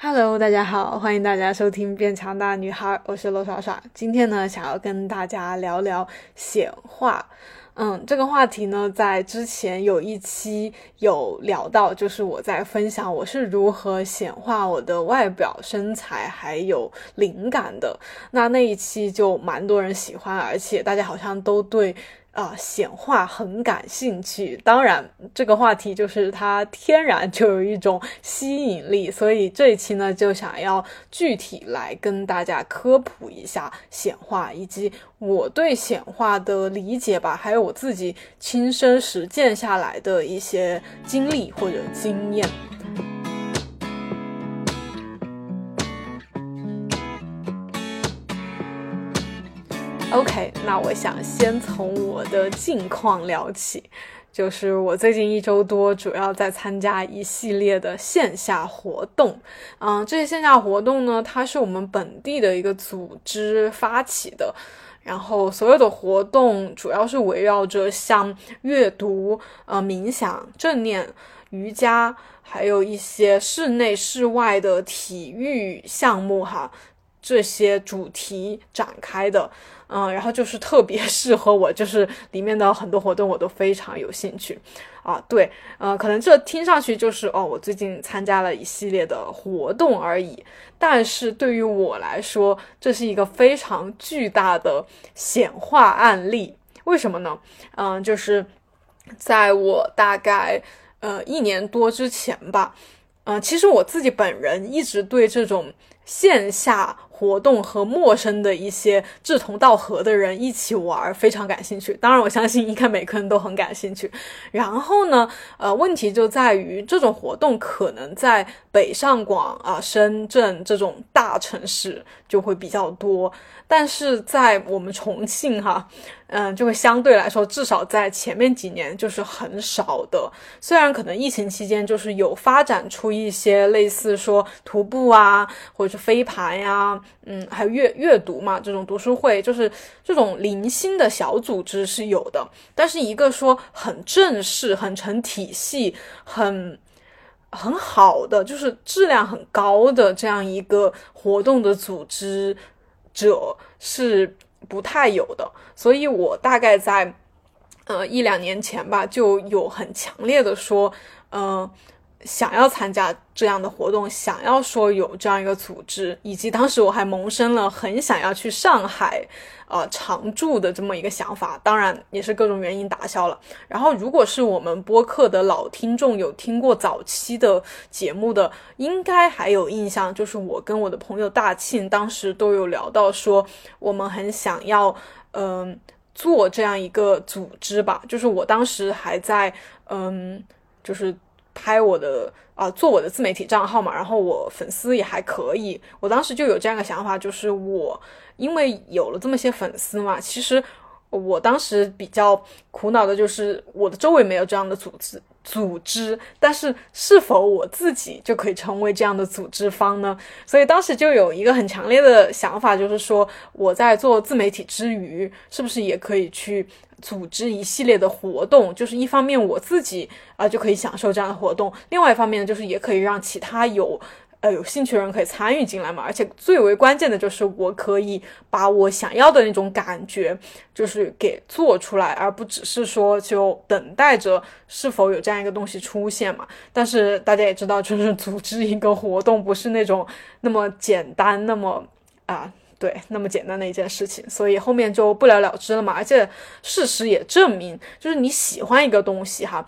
Hello，大家好，欢迎大家收听《变强大女孩》，我是罗耍耍。今天呢，想要跟大家聊聊显化。嗯，这个话题呢，在之前有一期有聊到，就是我在分享我是如何显化我的外表、身材还有灵感的。那那一期就蛮多人喜欢，而且大家好像都对。啊，显化很感兴趣。当然，这个话题就是它天然就有一种吸引力，所以这一期呢，就想要具体来跟大家科普一下显化，以及我对显化的理解吧，还有我自己亲身实践下来的一些经历或者经验。OK，那我想先从我的近况聊起，就是我最近一周多主要在参加一系列的线下活动。嗯，这些线下活动呢，它是我们本地的一个组织发起的，然后所有的活动主要是围绕着像阅读、呃冥想、正念、瑜伽，还有一些室内室外的体育项目哈这些主题展开的。嗯，然后就是特别 适合我，就是里面的很多活动我都非常有兴趣啊。对，呃，可能这听上去就是哦，我最近参加了一系列的活动而已。但是对于我来说，这是一个非常巨大的显化案例。为什么呢？嗯，就是在我大概呃一年多之前吧，嗯，其实我自己本人一直对这种线下。活动和陌生的一些志同道合的人一起玩，非常感兴趣。当然，我相信应该每个人都很感兴趣。然后呢，呃，问题就在于这种活动可能在北上广啊、深圳这种大城市就会比较多，但是在我们重庆哈。嗯，就会相对来说，至少在前面几年就是很少的。虽然可能疫情期间就是有发展出一些类似说徒步啊，或者是飞盘呀，嗯，还有阅阅读嘛这种读书会，就是这种零星的小组织是有的。但是一个说很正式、很成体系、很很好的，就是质量很高的这样一个活动的组织者是。不太有的，所以我大概在，呃一两年前吧，就有很强烈的说，嗯，想要参加这样的活动，想要说有这样一个组织，以及当时我还萌生了很想要去上海，呃常住的这么一个想法，当然也是各种原因打消了。然后，如果是我们播客的老听众，有听过早期的节目的，应该还有印象，就是我跟我的朋友大庆当时都有聊到说，我们很想要，嗯，做这样一个组织吧，就是我当时还在，嗯，就是。拍我的啊，做我的自媒体账号嘛，然后我粉丝也还可以。我当时就有这样的想法，就是我因为有了这么些粉丝嘛，其实我当时比较苦恼的就是我的周围没有这样的组织组织，但是是否我自己就可以成为这样的组织方呢？所以当时就有一个很强烈的想法，就是说我在做自媒体之余，是不是也可以去。组织一系列的活动，就是一方面我自己啊就可以享受这样的活动，另外一方面，就是也可以让其他有呃有兴趣的人可以参与进来嘛。而且最为关键的就是我可以把我想要的那种感觉，就是给做出来，而不只是说就等待着是否有这样一个东西出现嘛。但是大家也知道，就是组织一个活动不是那种那么简单，那么啊。对，那么简单的一件事情，所以后面就不了了之了嘛。而且事实也证明，就是你喜欢一个东西哈，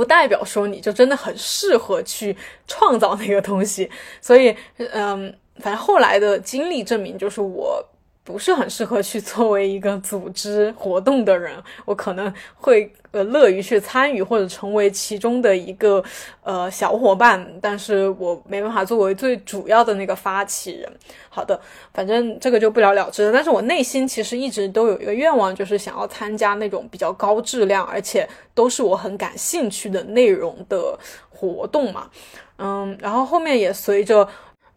不代表说你就真的很适合去创造那个东西。所以，嗯，反正后来的经历证明，就是我。不是很适合去作为一个组织活动的人，我可能会呃乐于去参与或者成为其中的一个呃小伙伴，但是我没办法作为最主要的那个发起人。好的，反正这个就不了了之了。但是我内心其实一直都有一个愿望，就是想要参加那种比较高质量，而且都是我很感兴趣的内容的活动嘛。嗯，然后后面也随着。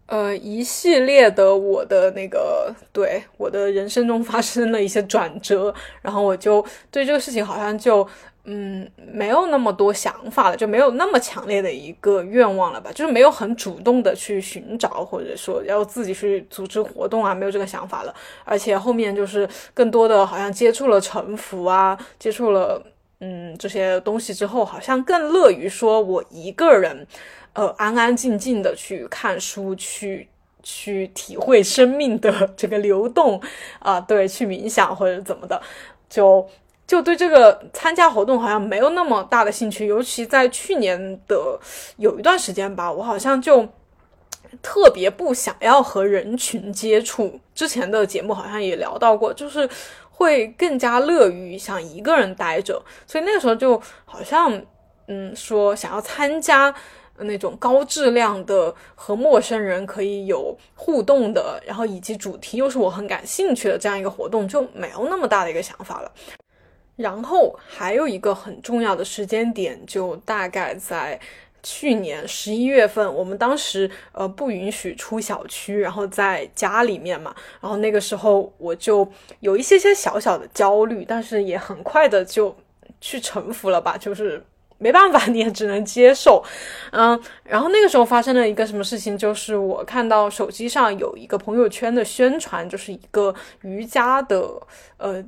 呃，一系列的我的那个，对我的人生中发生了一些转折，然后我就对这个事情好像就嗯，没有那么多想法了，就没有那么强烈的一个愿望了吧，就是没有很主动的去寻找，或者说要自己去组织活动啊，没有这个想法了。而且后面就是更多的好像接触了沉浮啊，接触了嗯这些东西之后，好像更乐于说我一个人，呃，安安静静的去看书，去去体会生命的这个流动啊，对，去冥想或者怎么的，就。就对这个参加活动好像没有那么大的兴趣，尤其在去年的有一段时间吧，我好像就特别不想要和人群接触。之前的节目好像也聊到过，就是会更加乐于想一个人待着，所以那个时候就好像嗯说想要参加那种高质量的和陌生人可以有互动的，然后以及主题又是我很感兴趣的这样一个活动，就没有那么大的一个想法了。然后还有一个很重要的时间点，就大概在去年十一月份，我们当时呃不允许出小区，然后在家里面嘛，然后那个时候我就有一些些小小的焦虑，但是也很快的就去臣服了吧，就是没办法，你也只能接受，嗯，然后那个时候发生了一个什么事情，就是我看到手机上有一个朋友圈的宣传，就是一个瑜伽的呃。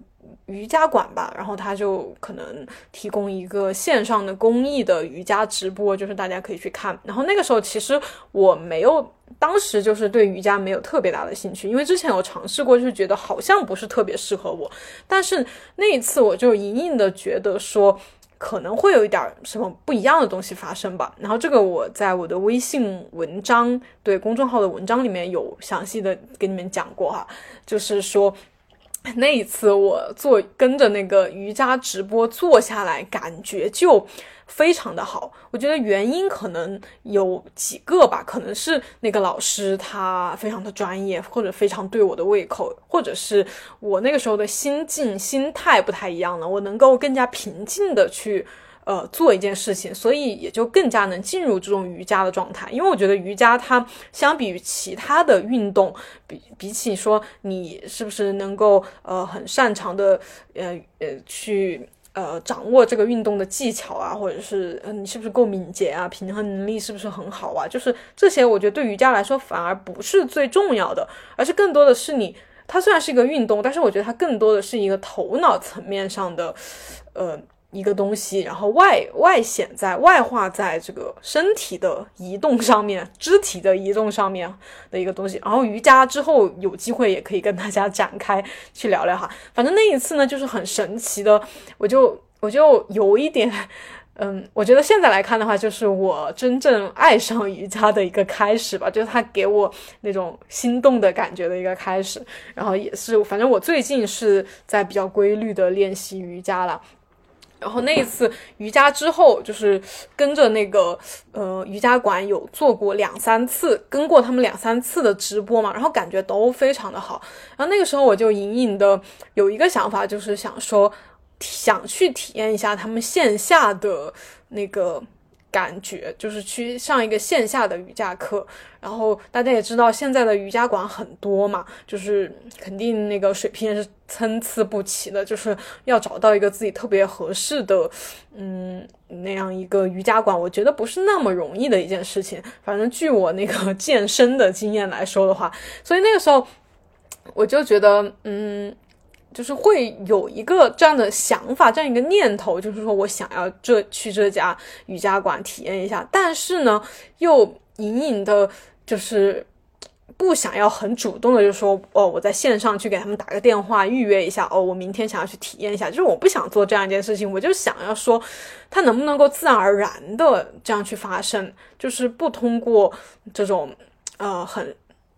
瑜伽馆吧，然后他就可能提供一个线上的公益的瑜伽直播，就是大家可以去看。然后那个时候其实我没有，当时就是对瑜伽没有特别大的兴趣，因为之前有尝试过，就是觉得好像不是特别适合我。但是那一次我就隐隐的觉得说可能会有一点什么不一样的东西发生吧。然后这个我在我的微信文章对公众号的文章里面有详细的给你们讲过哈，就是说。那一次我做跟着那个瑜伽直播做下来，感觉就非常的好。我觉得原因可能有几个吧，可能是那个老师他非常的专业，或者非常对我的胃口，或者是我那个时候的心境心态不太一样了，我能够更加平静的去。呃，做一件事情，所以也就更加能进入这种瑜伽的状态。因为我觉得瑜伽它相比于其他的运动，比比起说你是不是能够呃很擅长的呃呃去呃掌握这个运动的技巧啊，或者是嗯你是不是够敏捷啊，平衡能力是不是很好啊，就是这些，我觉得对瑜伽来说反而不是最重要的，而是更多的是你它虽然是一个运动，但是我觉得它更多的是一个头脑层面上的呃。一个东西，然后外外显在外化在这个身体的移动上面，肢体的移动上面的一个东西。然后瑜伽之后有机会也可以跟大家展开去聊聊哈。反正那一次呢，就是很神奇的，我就我就有一点，嗯，我觉得现在来看的话，就是我真正爱上瑜伽的一个开始吧，就是它给我那种心动的感觉的一个开始。然后也是，反正我最近是在比较规律的练习瑜伽了。然后那一次瑜伽之后，就是跟着那个呃瑜伽馆有做过两三次，跟过他们两三次的直播嘛，然后感觉都非常的好。然后那个时候我就隐隐的有一个想法，就是想说想去体验一下他们线下的那个。感觉就是去上一个线下的瑜伽课，然后大家也知道现在的瑜伽馆很多嘛，就是肯定那个水平也是参差不齐的，就是要找到一个自己特别合适的，嗯，那样一个瑜伽馆，我觉得不是那么容易的一件事情。反正据我那个 健身的经验来说的话，所以那个时候我就觉得，嗯。就是会有一个这样的想法，这样一个念头，就是说我想要这去这家瑜伽馆体验一下，但是呢，又隐隐的，就是不想要很主动的，就说哦，我在线上去给他们打个电话预约一下，哦，我明天想要去体验一下，就是我不想做这样一件事情，我就想要说，它能不能够自然而然的这样去发生，就是不通过这种呃很。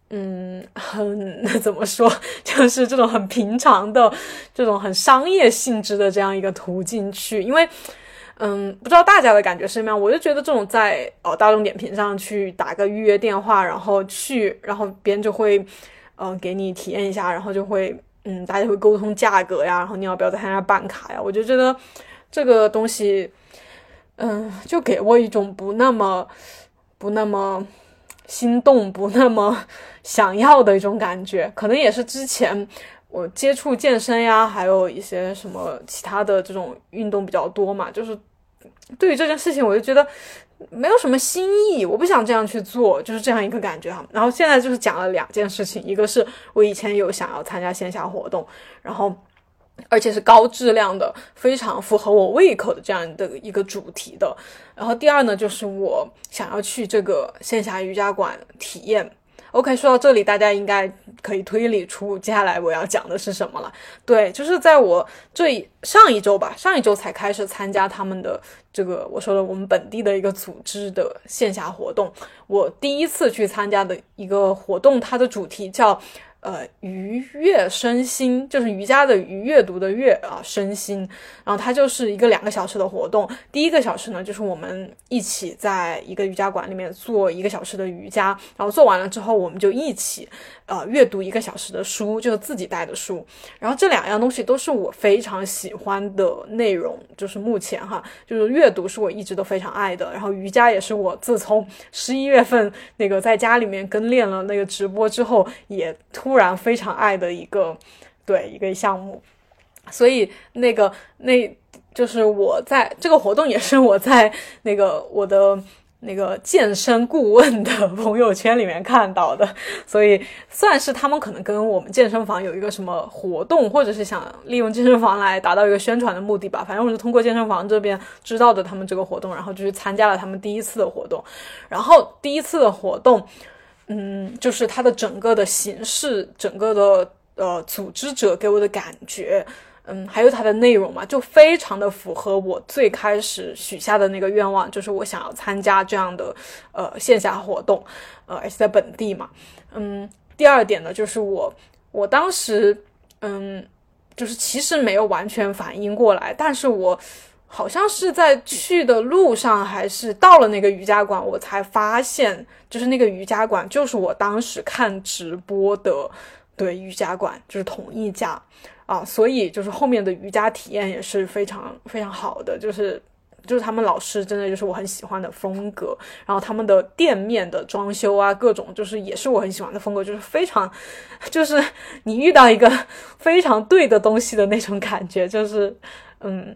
嗯，很那 怎么说，就是这种很平常的、这种很商业性质的这样一个途径去，因为，嗯，不知道大家的感觉是什么样，我就觉得这种在哦大众点评上去打个预约电话，然后去，然后别人就会，嗯，给你体验一下，然后就会，嗯，大家会沟通价格呀，然后你要不要在他那办卡呀？我就觉得这个东西，嗯，就给我一种不那么、不那么。心动不那么 想要的一种感觉，可能也是之前我接触健身呀，还有一些什么其他的这种运动比较多嘛，就是对于这件事情，我就觉得没有什么新意，我不想这样去做，就是这样一个感觉哈。然后现在就是讲了两件事情，一个是我以前有想要参加线下活动，然后而且是高质量的，非常符合我胃口的这样的一个主题的。然后第二呢，就是我想要去这个线下瑜伽馆体验。OK，说到这里，大家应该可以推理出接下来我要讲的是什么了。对，就是在我这上一周吧，上一周才开始参加他们的这个我说的我们本地的一个组织的线下活动。我第一次去参加的一个活动，它的主题叫。呃，愉悦身心就是瑜伽的愉阅读的悦啊，身心。然后它就是一个两个小时的活动。第一个小时呢，就是我们一起在一个瑜伽馆里面做一个小时的瑜伽。然后做完了之后，我们就一起呃阅读一个小时的书，就是自己带的书。然后这两样东西都是我非常喜欢的内容，就是目前哈，就是阅读是我一直都非常爱的。然后瑜伽也是我自从十一月份那个在家里面跟练了那个直播之后，也突。然非常爱的一个，对一个项目，所以那个那就是我在这个活动也是我在那个我的那个健身顾问的 朋友圈里面看到的，所以算是他们可能跟我们健身房有一个什么活动，或者是想利用健身房来达到一个宣传的目的吧。反正我是通过健身房这边知道的他们这个活动，然后就去参加了他们第一次的活动，然后第一次的活动。嗯，就是它的整个的形式，整个的呃组织者给我的感觉，嗯，还有它的内容嘛，就非常的符合我最开始许下的那个愿望，就是我想要参加这样的呃线下活动，呃，而且在本地嘛，嗯，第二点呢，就是我我当时嗯，就是其实没有完全反应过来，但是我。好像是在去的路上，还是到了那个瑜伽馆，我才发现，就是那个瑜伽馆就是我当时看直播的，对瑜伽馆就是同一家啊，所以就是后面的瑜伽体验也是非常非常好的，就是就是他们老师真的就是我很喜欢的风格，然后他们的店面的装修啊，各种就是也是我很喜欢的风格，就是非常 就是你遇到一个非常对的东西的那种感觉，就是嗯。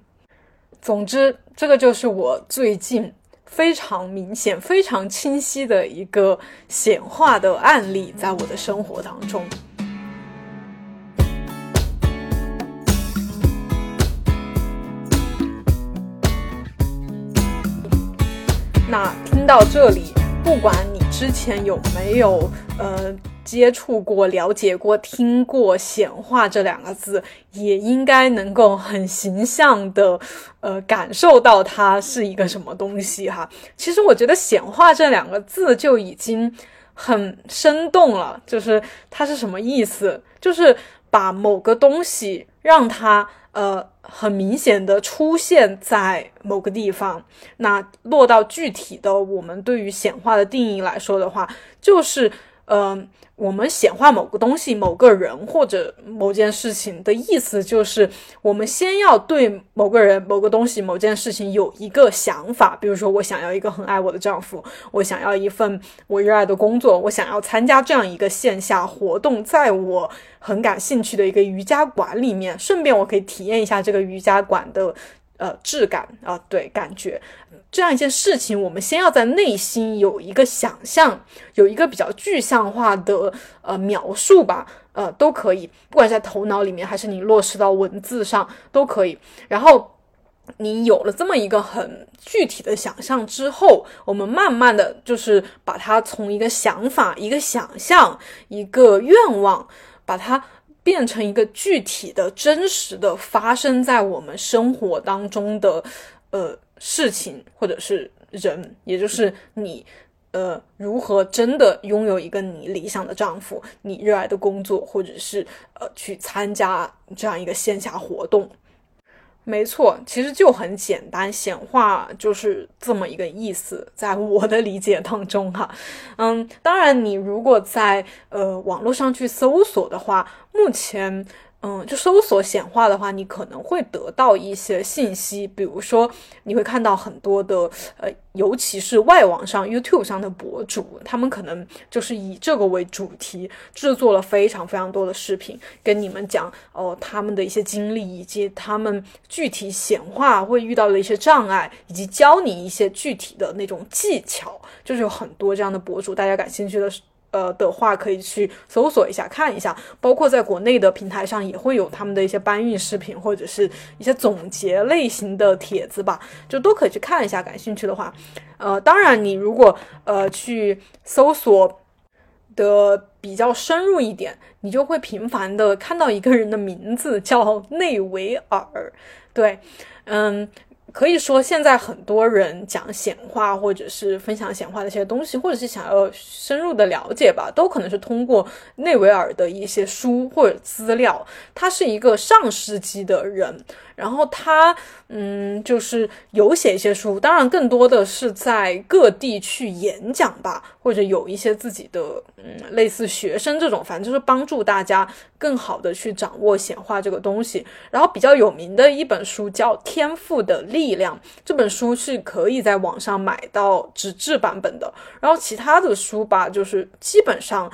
总之，这个就是我最近非常明显、非常清晰的一个显化的案例，在我的生活当中。那听到这里，不管你之前有没有呃。接触过、了解过、听过“显化”这两个字，也应该能够很形象的，呃，感受到它是一个什么东西哈。其实我觉得“显化”这两个字就已经很生动了，就是它是什么意思？就是把某个东西让它呃很明显的出现在某个地方。那落到具体的我们对于显化的定义来说的话，就是嗯。我们显化某个东西、某个人或者某件事情的意思，就是我们先要对某个人、某个东西、某件事情有一个想法。比如说，我想要一个很爱我的丈夫，我想要一份我热爱的工作，我想要参加这样一个线下活动，在我很感兴趣的一个瑜伽馆里面，顺便我可以体验一下这个瑜伽馆的。呃，质感啊，对，感觉这样一件事情，我们先要在内心有一个想象，有一个比较具象化的呃描述吧，呃，都可以，不管在头脑里面还是你落实到文字上都可以。然后你有了这么一个很具体的想象之后，我们慢慢的就是把它从一个想法、一个想象、一个愿望，把它。变成一个具体的真实的发生在我们生活当中的呃事情或者是人，也就是你呃如何真的拥有一个你理想的丈夫，你热爱的工作，或者是呃去参加这样一个线下活动。没错，其实就很简单，显化就是这么一个意思，在我的理解当中哈，嗯，当然你如果在呃网络上去搜索的话，目前嗯，就搜索显化的话，你可能会得到一些信息，比如说你会看到很多的，呃，尤其是外网上 YouTube 上的博主，他们可能就是以这个为主题制作了非常非常多的视频，跟你们讲哦他们的一些经历，以及他们具体显化会遇到的一些障碍，以及教你一些具体的那种技巧，就是有很多这样的博主，大家感兴趣的。呃的话，可以去搜索一下看一下，包括在国内的平台上也会有他们的一些搬运视频或者是一些总结类型的帖子吧，就都可以去看一下。感兴趣的话，呃，当然你如果呃去搜索的比较深入一点，你就会频繁的看到一个人的名字叫内维尔，对，嗯。可以说，现在很多人讲显化，或者是分享显化的一些东西，或者是想要深入的了解吧，都可能是通过内维尔的一些书或者资料。他是一个上世纪的人。然后他，嗯，就是有写一些书，当然更多的是在各地去演讲吧，或者有一些自己的，嗯，类似学生这种，反正就是帮助大家更好的去掌握显化这个东西。然后比较有名的一本书叫《天赋的力量》，这本书是可以在网上买到纸质版本的。然后其他的书吧，就是基本上。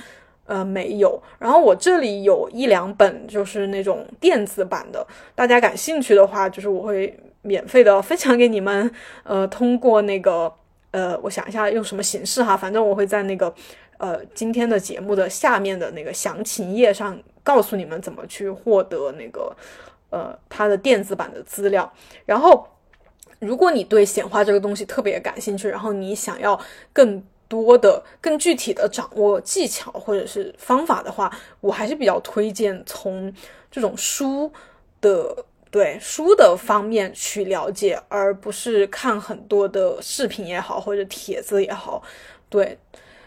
呃，没有。然后我这里有一两本，就是那种电子版的，大家感兴趣的话，就是我会免费的分享给你们。呃，通过那个，呃，我想一下用什么形式哈，反正我会在那个，呃，今天的节目的下面的那个详情页上告诉你们怎么去获得那个，呃，它的电子版的资料。然后，如果你对显化这个东西特别感兴趣，然后你想要更。多的更具体的掌握技巧或者是方法的话，我还是比较推荐从这种书的对书的方面去了解，而不是看很多的视频也好或者帖子也好。对，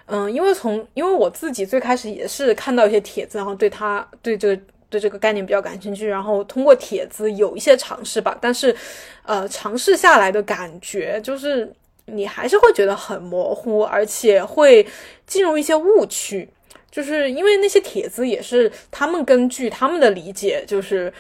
嗯，因为从因为我自己最开始也是看到一些帖子，然后对他对这个对这个概念比较感兴趣，然后通过帖子有一些尝试吧，但是呃，尝试下来的感觉就是。你还是会觉得很模糊，而且会进入一些误区，就是因为那些帖子也是他们根据他们的理解，就是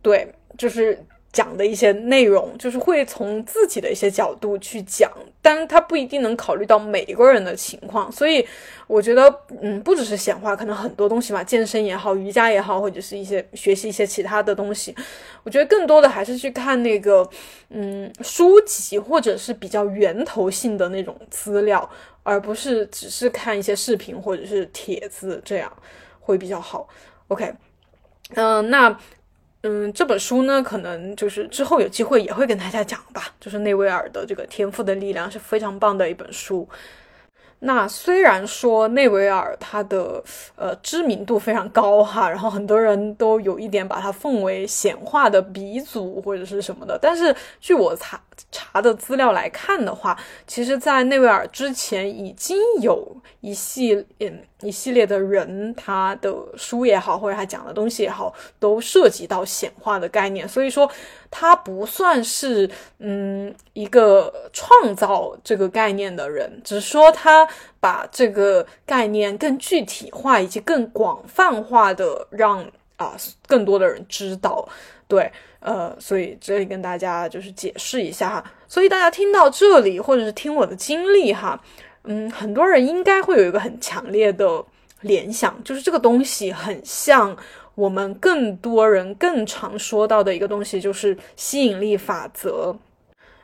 对，就是。讲的一些内容，就是会从自己的一些角度去讲，但他不一定能考虑到每一个人的情况，所以我觉得，嗯，不只是显化，可能很多东西嘛，健身也好，瑜伽也好，或者是一些学习一些其他的东西，我觉得更多的还是去看那个，嗯，书籍或者是比较源头性的那种资料，而不是只是看一些视频或者是帖子，这样会比较好。OK，嗯，那。嗯，这本书呢，可能就是之后有机会也会跟大家讲吧。就是内维尔的这个天赋的力量是非常棒的一本书。那虽然说内维尔他的呃知名度非常高哈，然后很多人都有一点把他奉为显化的鼻祖或者是什么的，但是据我查。查的资料来看的话，其实，在内维尔之前已经有一系嗯一系列的人，他的书也好，或者他讲的东西也好，都涉及到显化的概念。所以说，他不算是嗯一个创造这个概念的人，只是说他把这个概念更具体化，以及更广泛化的让啊更多的人知道。对。呃，所以这里跟大家就是解释一下哈。所以大家听到这里，或者是听我的经历哈，嗯，很多人应该会有一个很强烈的联想，就是这个东西很像我们更多人更常说到的一个东西，就是吸引力法则。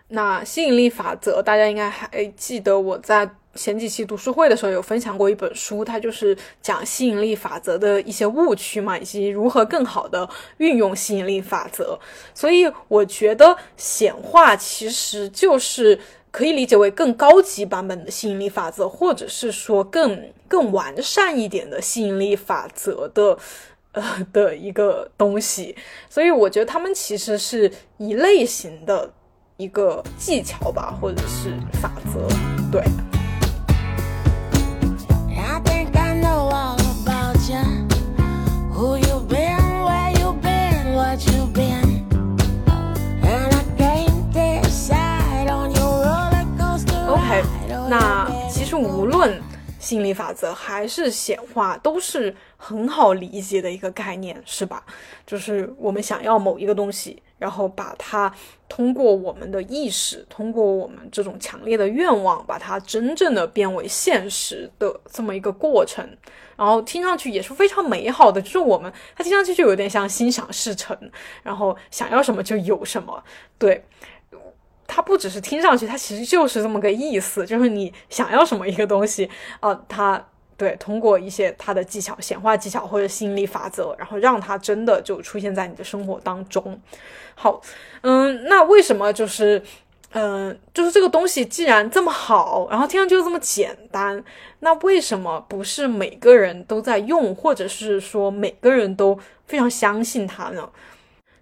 那吸引力法则，大家应该还记得我在。前几期读书会的时候有分享过一本书，它就是讲吸引力法则的一些误区嘛，以及如何更好的运用吸引力法则。所以我觉得显化其实就是可以理解为更高级版本的吸引力法则，或者是说更更完善一点的吸引力法则的呃 的一个东西。所以我觉得他们其实是一类型的一个技巧吧，或者是法则，对。OK，那其实无论吸引力法则还是显化，都是很好理解的一个概念，是吧？就是我们想要某一个东西，然后把它通过我们的意识，通过我们这种强烈的愿望，把它真正的变为现实的这么一个过程。然后听上去也是非常美好的，就是我们它听上去就有点像心想事成，然后想要什么就有什么。对，它不只是听上去，它其实就是这么个意思，就是你想要什么一个东西，啊，它对通过一些它的技巧、显化技巧或者吸引力法则，然后让它真的就出现在你的生活当中。好，嗯，那为什么就是？嗯，就是这个东西既然这么好，然后听上去又这么简单，那为什么不是每个人都在用，或者是说每个人都非常相信它呢？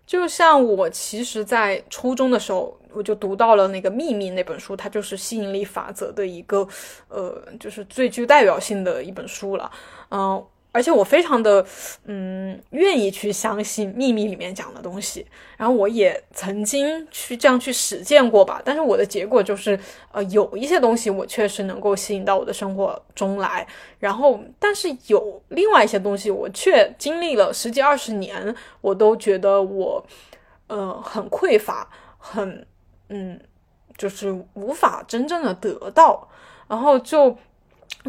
就像我其实，在初中的时候，我就读到了那个《秘密》那本书，它就是吸引力法则的一个，呃，就是最具代表性的一本书了，嗯。而且我非常的，嗯，愿意去相信秘密里面讲的东西，然后我也曾经去这样去实践过吧。但是我的结果就是，呃，有一些东西我确实能够吸引到我的生活中来，然后，但是有另外一些东西，我却经历了十几二十年，我都觉得我，呃，很匮乏，很，嗯，就是无法真正的得到，然后就。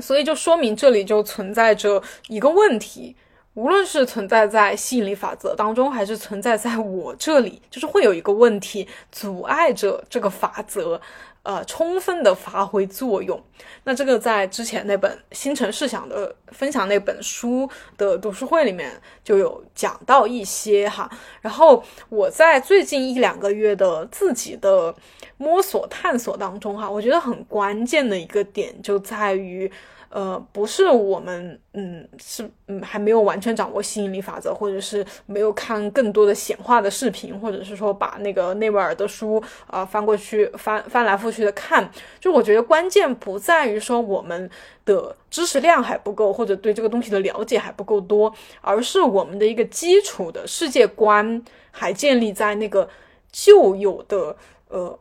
所以就说明这里就存在着一个问题，无论是存在在吸引力法则当中，还是存在在我这里，就是会有一个问题阻碍着这个法则，呃，充分的发挥作用。那这个在之前那本《星辰试想》的分享那本书的读书会里面就有讲到一些哈。然后我在最近一两个月的自己的。摸索探索当中哈，我觉得很关键的一个点就在于，呃，不是我们嗯是嗯还没有完全掌握吸引力法则，或者是没有看更多的显化的视频，或者是说把那个内维尔的书啊翻过去翻翻来覆去的看，就我觉得关键不在于说我们的知识量还不够，或者对这个东西的了解还不够多，而是我们的一个基础的世界观还建立在那个旧有的呃。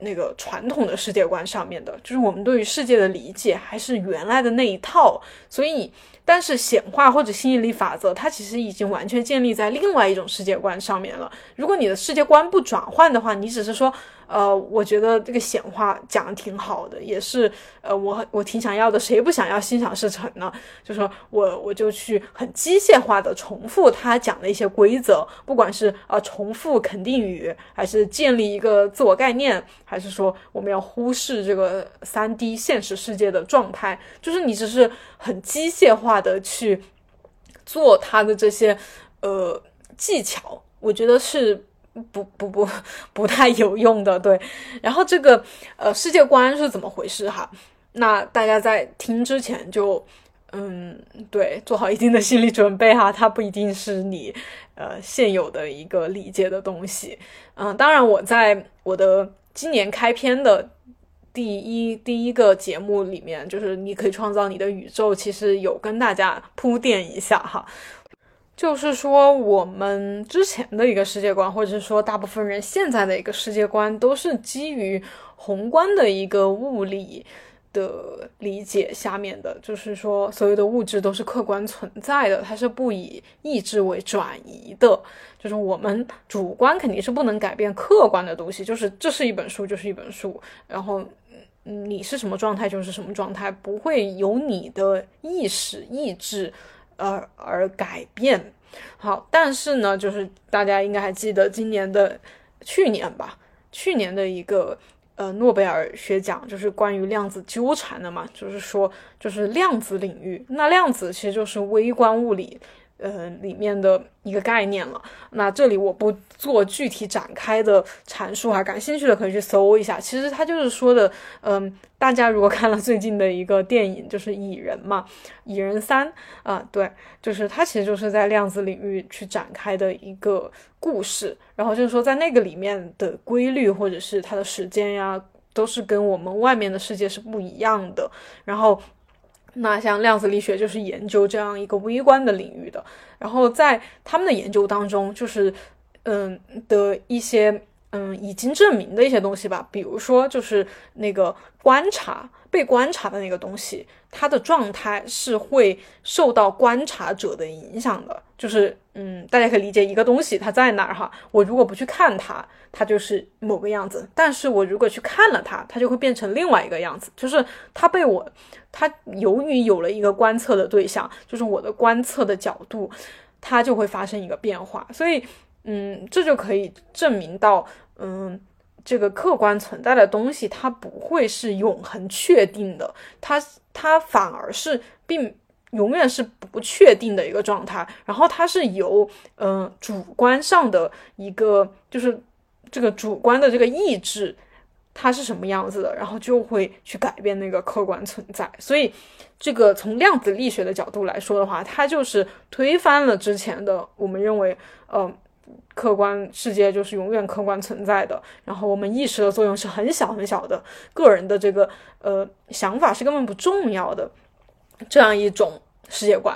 那个传统的世界观上面的，就是我们对于世界的理解还是原来的那一套，所以，但是显化或者吸引力法则，它其实已经完全建立在另外一种世界观上面了。如果你的世界观不转换的话，你只是说。呃，我觉得这个显化讲的挺好的，也是呃，我我挺想要的。谁不想要心想事成呢？就说我我就去很机械化的重复他讲的一些规则，不管是呃重复肯定语，还是建立一个自我概念，还是说我们要忽视这个三 D 现实世界的状态，就是你只是很机械化的去做他的这些呃技巧，我觉得是。不不不，不太有用的，对。然后这个呃世界观是怎么回事哈？那大家在听之前就嗯对，做好一定的心理准备哈，它不一定是你呃现有的一个理解的东西。嗯，当然我在我的今年开篇的第一第一个节目里面，就是你可以创造你的宇宙，其实有跟大家铺垫一下哈。就是说，我们之前的一个世界观，或者是说大部分人现在的一个世界观，都是基于宏观的一个物理的理解下面的。就是说，所有的物质都是客观存在的，它是不以意志为转移的。就是我们主观肯定是不能改变客观的东西。就是这是一本书，就是一本书。然后，你是什么状态就是什么状态，不会有你的意识意志。而而改变，好，但是呢，就是大家应该还记得今年的去年吧，去年的一个呃诺贝尔学奖就是关于量子纠缠的嘛，就是说就是量子领域，那量子其实就是微观物理。呃，里面的一个概念了。那这里我不做具体展开的阐述哈，感兴趣的可以去搜一下。其实它就是说的，嗯，大家如果看了最近的一个电影，就是《蚁人》嘛，《蚁人三》啊，对，就是它其实就是在量子领域去展开的一个故事。然后就是说，在那个里面的规律或者是它的时间呀，都是跟我们外面的世界是不一样的。然后。那像量子力学就是研究这样一个微观的领域的，然后在他们的研究当中，就是嗯的一些嗯已经证明的一些东西吧，比如说就是那个观察被观察的那个东西，它的状态是会受到观察者的影响的。就是嗯，大家可以理解一个东西它在哪儿哈，我如果不去看它，它就是某个样子；但是我如果去看了它，它就会变成另外一个样子。就是它被我，它由于有了一个观测的对象，就是我的观测的角度，它就会发生一个变化。所以嗯，这就可以证明到嗯，这个客观存在的东西它不会是永恒确定的，它它反而是并。永远是不确定的一个状态，然后它是由嗯主观上的一个，就是这个主观的这个意志，它是什么样子的，然后就会去改变那个客观存在。所以，这个从量子力学的角度来说的话，它就是推翻了之前的我们认为，呃，客观世界就是永远客观存在的，然后我们意识的作用是很小很小的，个人的这个呃想法是根本不重要的。这样一种世界观，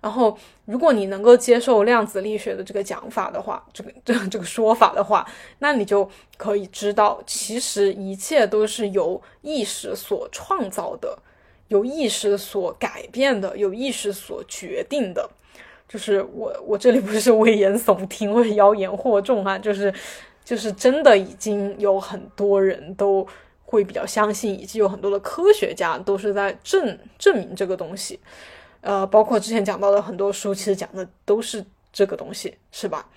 然后如果你能够接受量子力学的这个讲法的话，这个这这个说法的话，那你就可以知道，其实一切都是由意识所创造的，由意识所改变的，由意识所决定的。就是我我这里不是危言耸听或者妖言惑众啊，就是就是真的已经有很多人都。会比较相信，以及有很多的科学家都是在证证明这个东西，呃，包括之前讲到的很多书，其实讲的都是这个东西，是吧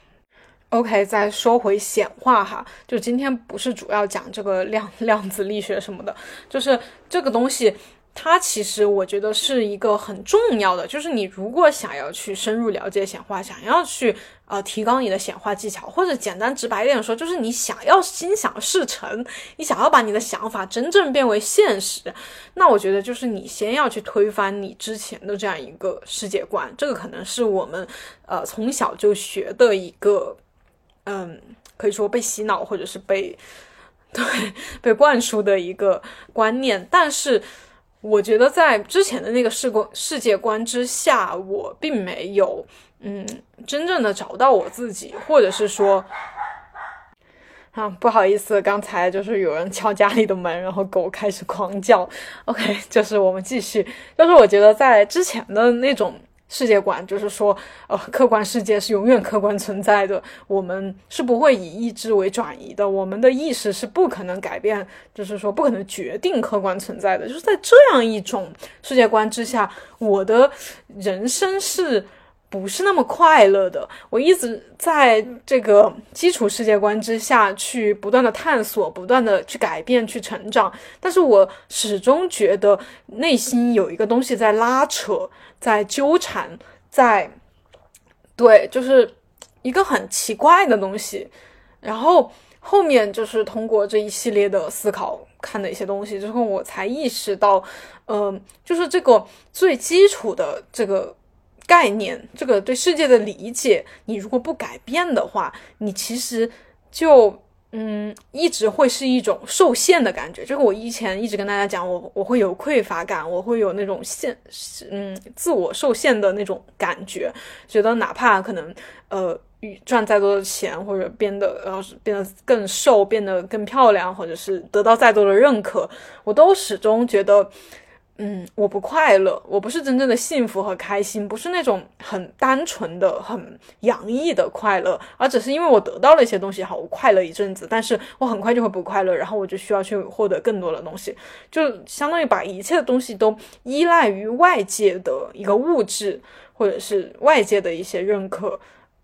？OK，再说回显化哈，就今天不是主要讲这个量量子力学什么的，就是这个东西。它其实我觉得是一个很重要的，就是你如果想要去深入了解显化，想要去呃提高你的显化技巧，或者简单直白一点说，就是你想要心想事成，你想要把你的想法真正变为现实，那我觉得就是你先要去推翻你之前的这样一个世界观，这个可能是我们呃从小就学的一个，嗯，可以说被洗脑或者是被 对被灌输的一个观念，但是。我觉得在之前的那个世观世界观之下，我并没有嗯真正的找到我自己，或者是说，啊不好意思，刚才就是有人敲家里的门，然后狗开始狂叫。OK，就是我们继续，就是我觉得在之前的那种。世界观就是说，呃，客观世界是永远客观存在的，我们是不会以意志为转移的，我们的意识是不可能改变，就是说不可能决定客观存在的。就是在这样一种世界观之下，我的人生是不是那么快乐的？我一直在这个基础世界观之下去不断的探索，不断的去改变，去成长，但是我始终觉得内心有一个东西在拉扯。在纠缠，在对，就是一个很奇怪的东西。然后后面就是通过这一系列的思考，看的一些东西之后，我才意识到，嗯，就是这个最基础的这个概念，这个对世界的理解，你如果不改变的话，你其实就。嗯，一直会是一种受限的感觉。这个我以前一直跟大家讲，我我会有匮乏感，我会有那种限，嗯，自我受限的那种感觉。觉得哪怕可能，呃，赚再多的钱，或者变得，呃，变得更瘦，变得更漂亮，或者是得到再多的认可，我都始终觉得。嗯，我不快乐，我不是真正的幸福和开心，不是那种很单纯的、很洋溢的快乐，而只是因为我得到了一些东西，好，我快乐一阵子，但是我很快就会不快乐，然后我就需要去获得更多的东西，就相当于把一切的东西都依赖于外界的一个物质，或者是外界的一些认可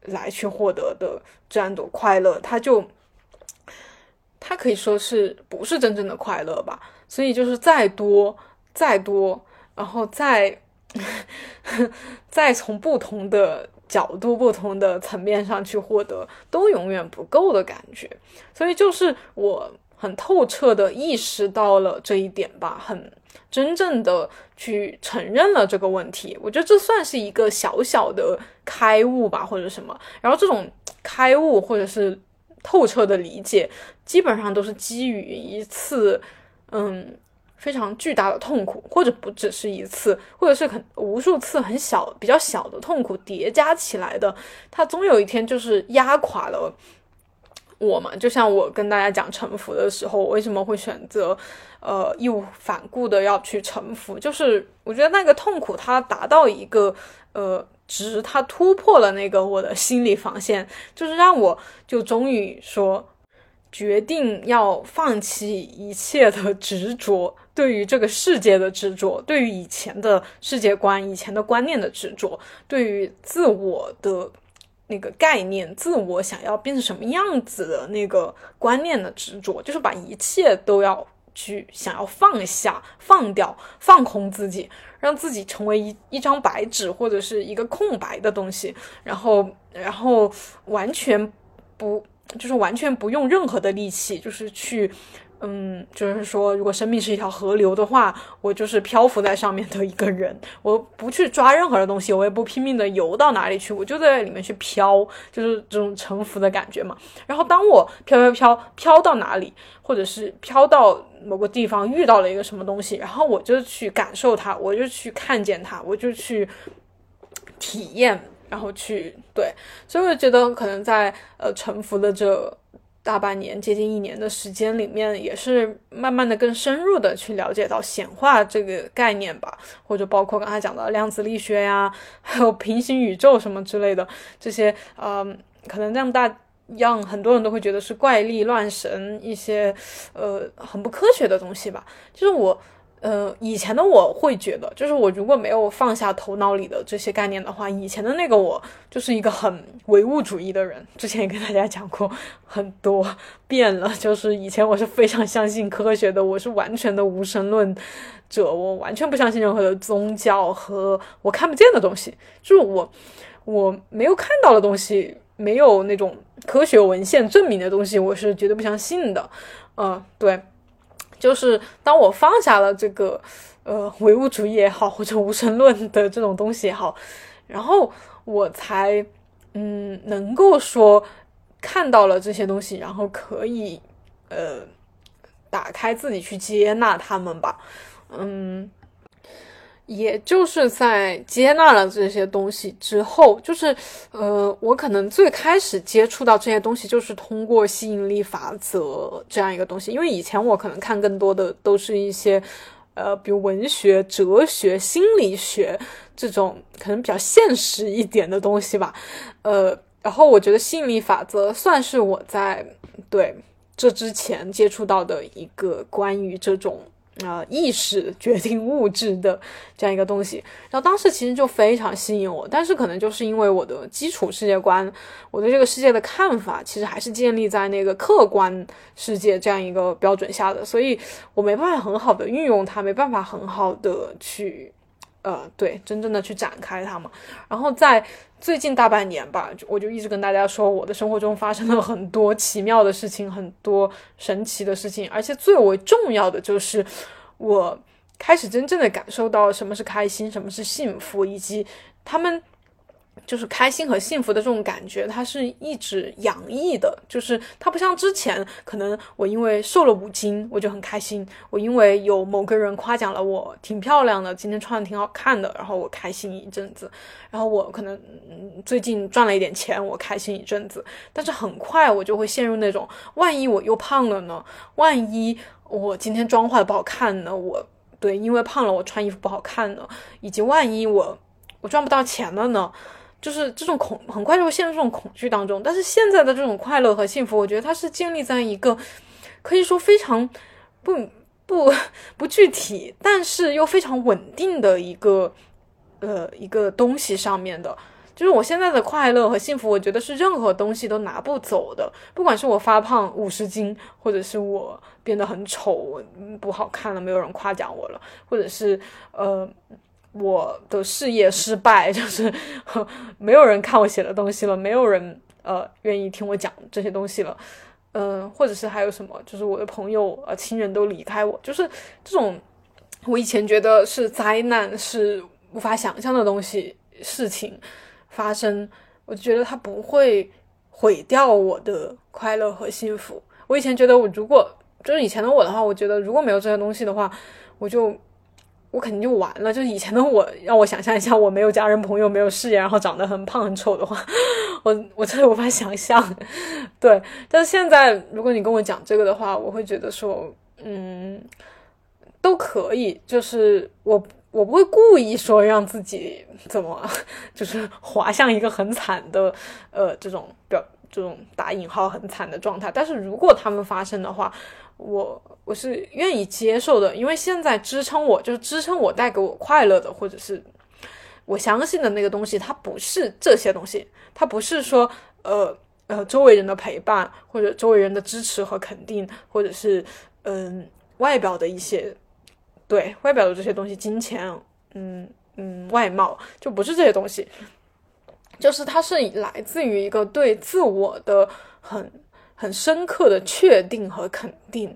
来去获得的这样的快乐，它就，它可以说是不是真正的快乐吧？所以就是再多。再多，然后再 再从不同的角度、不同的层面上去获得，都永远不够的感觉。所以，就是我很透彻的意识到了这一点吧，很真正的去承认了这个问题。我觉得这算是一个小小的开悟吧，或者什么。然后，这种开悟或者是透彻的理解，基本上都是基于一次，嗯。非常巨大的痛苦，或者不只是一次，或者是很无数次很小、比较小的痛苦叠加起来的，它总有一天就是压垮了我嘛，就像我跟大家讲臣服的时候，我为什么会选择，呃，义无反顾的要去臣服？就是我觉得那个痛苦它达到一个呃值，它突破了那个我的心理防线，就是让我就终于说决定要放弃一切的执着，对于这个世界的执着，对于以前的世界观、以前的观念的执着，对于自我的。那个概念，自我想要变成什么样子的那个观念的执着，就是把一切都要去想要放下、放掉、放空自己，让自己成为一一张白纸或者是一个空白的东西，然后，然后完全不，就是完全不用任何的力气，就是去。嗯，就是说，如果生命是一条河流的话，我就是漂浮在上面的一个人，我不去抓任何的东西，我也不拼命的游到哪里去，我就在里面去飘，就是这种沉浮的感觉嘛。然后当我飘飘飘飘到哪里，或者是飘到某个地方遇到了一个什么东西，然后我就去感受它，我就去看见它，我就去体验，然后去对，所以我觉得可能在呃沉浮的这。大半年，接近一年的时间里面，也是慢慢的更深入的去了解到显化这个概念吧，或者包括刚才讲的量子力学呀，还有平行宇宙什么之类的这些，嗯，可能让大让很多人都会觉得是怪力乱神一些，呃，很不科学的东西吧。就是我。呃，以前的我会觉得，就是我如果没有放下头脑里的这些概念的话，以前的那个我就是一个很唯物主义的人。之前也跟大家讲过很多遍了，就是以前我是非常相信科学的，我是完全的无神论者，我完全不相信任何的宗教和我看不见的东西，就是我我没有看到的东西，没有那种科学文献证明的东西，我是绝对不相信的。嗯，对。就是当我放下了这个，呃，唯物主义也好，或者无神论的这种东西也好，然后我才，嗯，能够说看到了这些东西，然后可以，呃，打开自己去接纳他们吧，嗯。也就是在接纳了这些东西之后，就是呃，我可能最开始接触到这些东西，就是通过吸引力法则这样一个东西。因为以前我可能看更多的都是一些呃，比如文学、哲学、心理学这种可能比较现实一点的东西吧。呃，然后我觉得吸引力法则算是我在对这之前接触到的一个关于这种。啊，意识 决定物质的这样一个东西，然后当时其实就非常吸引我，但是可能就是因为我的基础世界观，我对这个世界的看法，其实还是建立在那个客观世界这样一个标准下的，所以我没办法很好的运用它，没办法很好的去，呃，对，真正的去展开它嘛。然后在最近大半年吧，我就一直跟大家说，我的生活中发生了很多奇妙的事情，很多神奇的事情，而且最为重要的就是，我开始真正的感受到什么是开心，什么是幸福，以及他们。就是开心和幸福的这种感觉，它是一直洋溢的。就是它不像之前，可能我因为瘦了五斤，我就很开心；我因为有某个人夸奖了我挺漂亮的，今天穿的挺好看的，然后我开心一阵子。然后我可能最近赚了一点钱，我开心一阵子。但是很快我就会陷入那种：万一我又胖了呢？万一我今天妆化的不好看呢？我对，因为胖了，我穿衣服不好看呢？以及万一我我赚不到钱了呢？就是这种恐很快就会陷入这种恐惧当中，但是现在的这种快乐和幸福，我觉得它是建立在一个可以说非常不不不具体，但是又非常稳定的一个呃一个东西上面的。就是我现在的快乐和幸福，我觉得是任何东西都拿不走的，不管是我发胖五十斤，或者是我变得很丑不好看了，没有人夸奖我了，或者是呃。我的事业失败，就是没有人看我写的东西了，没有人呃愿意听我讲这些东西了，嗯，或者是还有什么，就是我的朋友呃亲人都离开我，就是这种我以前觉得是灾难，是无法想象的东西事情发生，我就觉得它不会毁掉我的快乐和幸福。我以前觉得我如果就是以前的我的话，我觉得如果没有这些东西的话，我就。我肯定就完了。就是以前的我，让我想象一下，我没有家人朋友，没有事业，然后长得很胖很丑的话，我我真的无法想象。对，但是现在如果你跟我讲这个的话，我会觉得说，嗯，都可以，就是我我不会故意说让自己怎么，就是滑向一个很惨的呃这种表这种打引号很惨的状态。但是如果他们发生的话，我我是愿意接受的，因为现在支撑我就是支撑我带给我快乐的，或者是我相信的那个东西，它不是这些东西，它不是说呃呃周围人的陪伴，或者周围人的支持和肯定，或者是嗯外表的一些对外表的这些东西，金钱，嗯嗯外貌就不是这些东西，就是它是来自于一个对自我的很。很深刻的确定和肯定，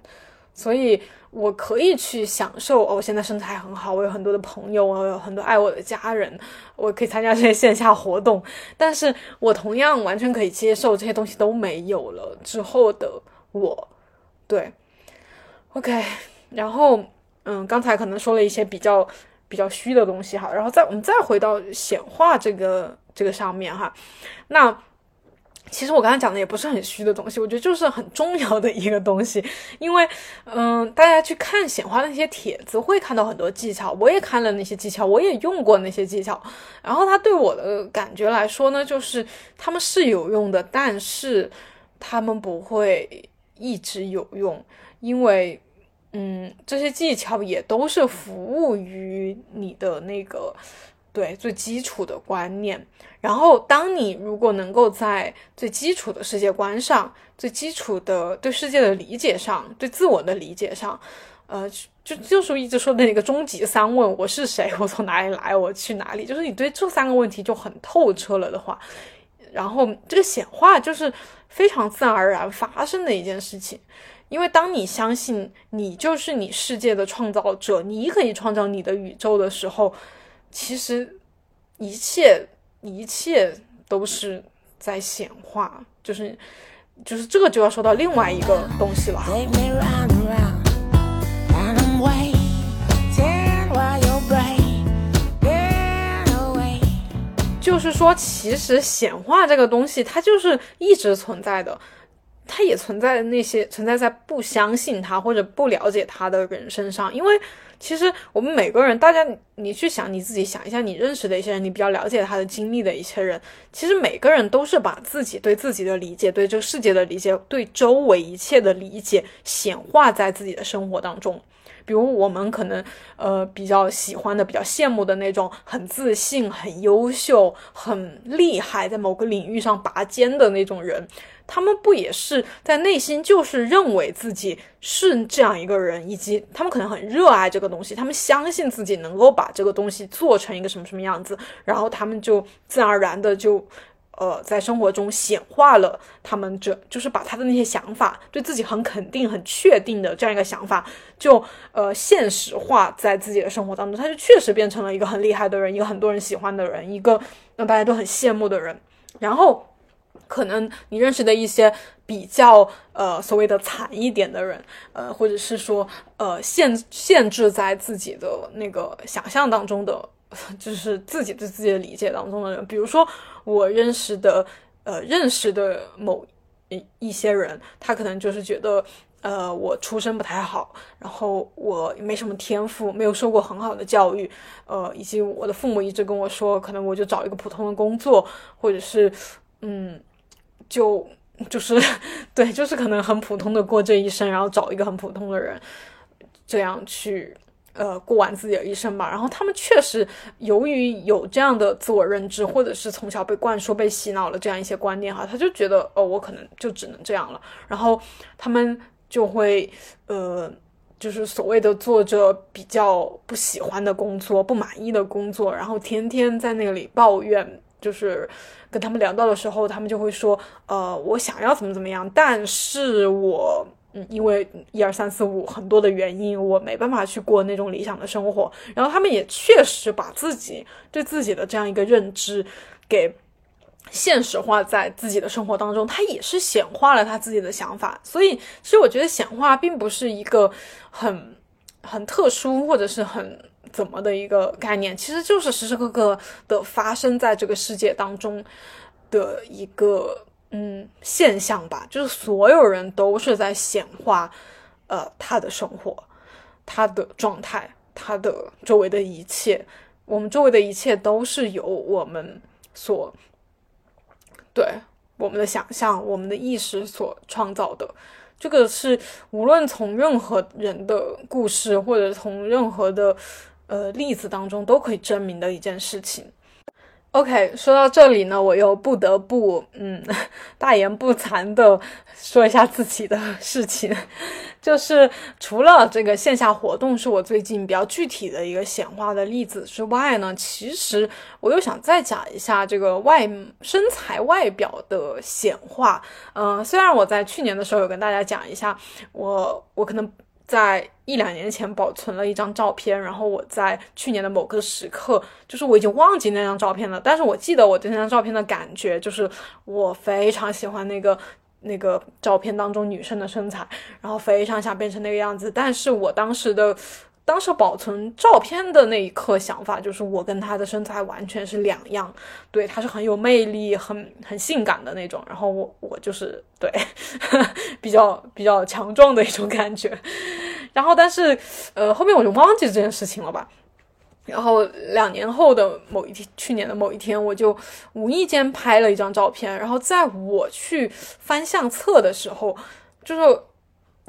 所以我可以去享受。哦，我现在身材很好，我有很多的朋友，我有很多爱我的家人，我可以参加这些线下活动。但是我同样完全可以接受这些东西都没有了之后的我。对，OK。然后，嗯，刚才可能说了一些比较比较虚的东西哈，然后再我们再回到显化这个这个上面哈，那。其实我刚才讲的也不是很虚的东西，我觉得就是很重要的一个东西，因为，嗯，大家去看显化那些帖子，会看到很多技巧，我也看了那些技巧，我也用过那些技巧，然后它对我的感觉来说呢，就是他们是有用的，但是他们不会一直有用，因为，嗯，这些技巧也都是服务于你的那个。对最基础的观念，然后当你如果能够在最基础的世界观上、最基础的对世界的理解上、对自我的理解上，呃，就就是一直说的那个终极三问：我是谁？我从哪里来？我去哪里？就是你对这三个问题就很透彻了的话，然后这个显化就是非常自然而然发生的一件事情，因为当你相信你就是你世界的创造者，你可以创造你的宇宙的时候。其实，一切一切都是在显化，就是，就是这个就要说到另外一个东西了。就是说，其实显化这个东西，它就是一直存在的。它也存在那些存在在不相信他或者不了解他的人身上，因为其实我们每个人，大家你去想你自己想一下，你认识的一些人，你比较了解他的经历的一些人，其实每个人都是把自己对自己的理解、对这个世界的理解、对周围一切的理解显化在自己的生活当中。比如我们可能呃比较喜欢的、比较羡慕的那种很自信、很优秀、很厉害，在某个领域上拔尖的那种人。他们不也是在内心就是认为自己是这样一个人，以及他们可能很热爱这个东西，他们相信自己能够把这个东西做成一个什么什么样子，然后他们就自然而然的就，呃，在生活中显化了他们这就是把他的那些想法，对自己很肯定、很确定的这样一个想法，就呃现实化在自己的生活当中，他就确实变成了一个很厉害的人，一个很多人喜欢的人，一个让大家都很羡慕的人，然后。可能你认识的一些比较呃所谓的惨一点的人，呃，或者是说呃限限制在自己的那个想象当中的，就是自己对自己的理解当中的人，比如说我认识的呃认识的某一一些人，他可能就是觉得呃我出身不太好，然后我没什么天赋，没有受过很好的教育，呃，以及我的父母一直跟我说，可能我就找一个普通的工作，或者是嗯。就 就是对，就是可能很普通的过这一生，然后找一个很普通的人，这样去呃过完自己的一生吧。然后他们确实由于有这样的自我认知，或者是从小被灌输、被洗脑了这样一些观念哈，他就觉得哦，我可能就只能这样了。然后他们就会呃，就是所谓的做着比较不喜欢的工作、不满意的工作，然后天天在那里抱怨，就是。跟他们聊到的时候，他们就会说，呃，我想要怎么怎么样，但是我，嗯，因为一二三四五很多的原因，我没办法去过那种理想的生活。然后他们也确实把自己对自己的这样一个认知给现实化在自己的生活当中，他也是显化了他自己的想法。所以，其实我觉得显化并不是一个很很特殊或者是很。怎么的一个概念，其实就是时时刻刻的发生在这个世界当中的一个嗯现象吧，就是所有人都是在显化，呃，他的生活，他的状态，他的周围的一切，我们周围的一切都是由我们所对我们的想象、我们的意识所创造的。这个是无论从任何人的故事，或者从任何的呃例子当中都可以证明的一件事情。OK，说到这里呢，我又不得不嗯 大言不惭的说一下自己的事情，就是除了这个线下活动是我最近比较具体的一个显化的例子之外呢，其实我又想再讲一下这个外身材外表的显化。嗯，虽然我在去年的时候有跟大家讲一下，我我可能。在一两年前保存了一张照片，然后我在去年的某个时刻，就是我已经忘记那张照片了，但是我记得我对那张照片的感觉，就是我非常喜欢那个 那个照片当中女生的身材，然后非常想变成那个样子，但是我当时的。当时保存照片的那一刻，想法就是我跟她的身材完全是两样。对，她是很有魅力、很很性感的那种，然后我我就是对 比较比较强壮的一种感觉。然后，但是呃，后面我就忘记这件事情了吧。然后两年后的某一天，去年的某一天，我就无意间拍了一张照片。然后在我去翻相册的时候，就是。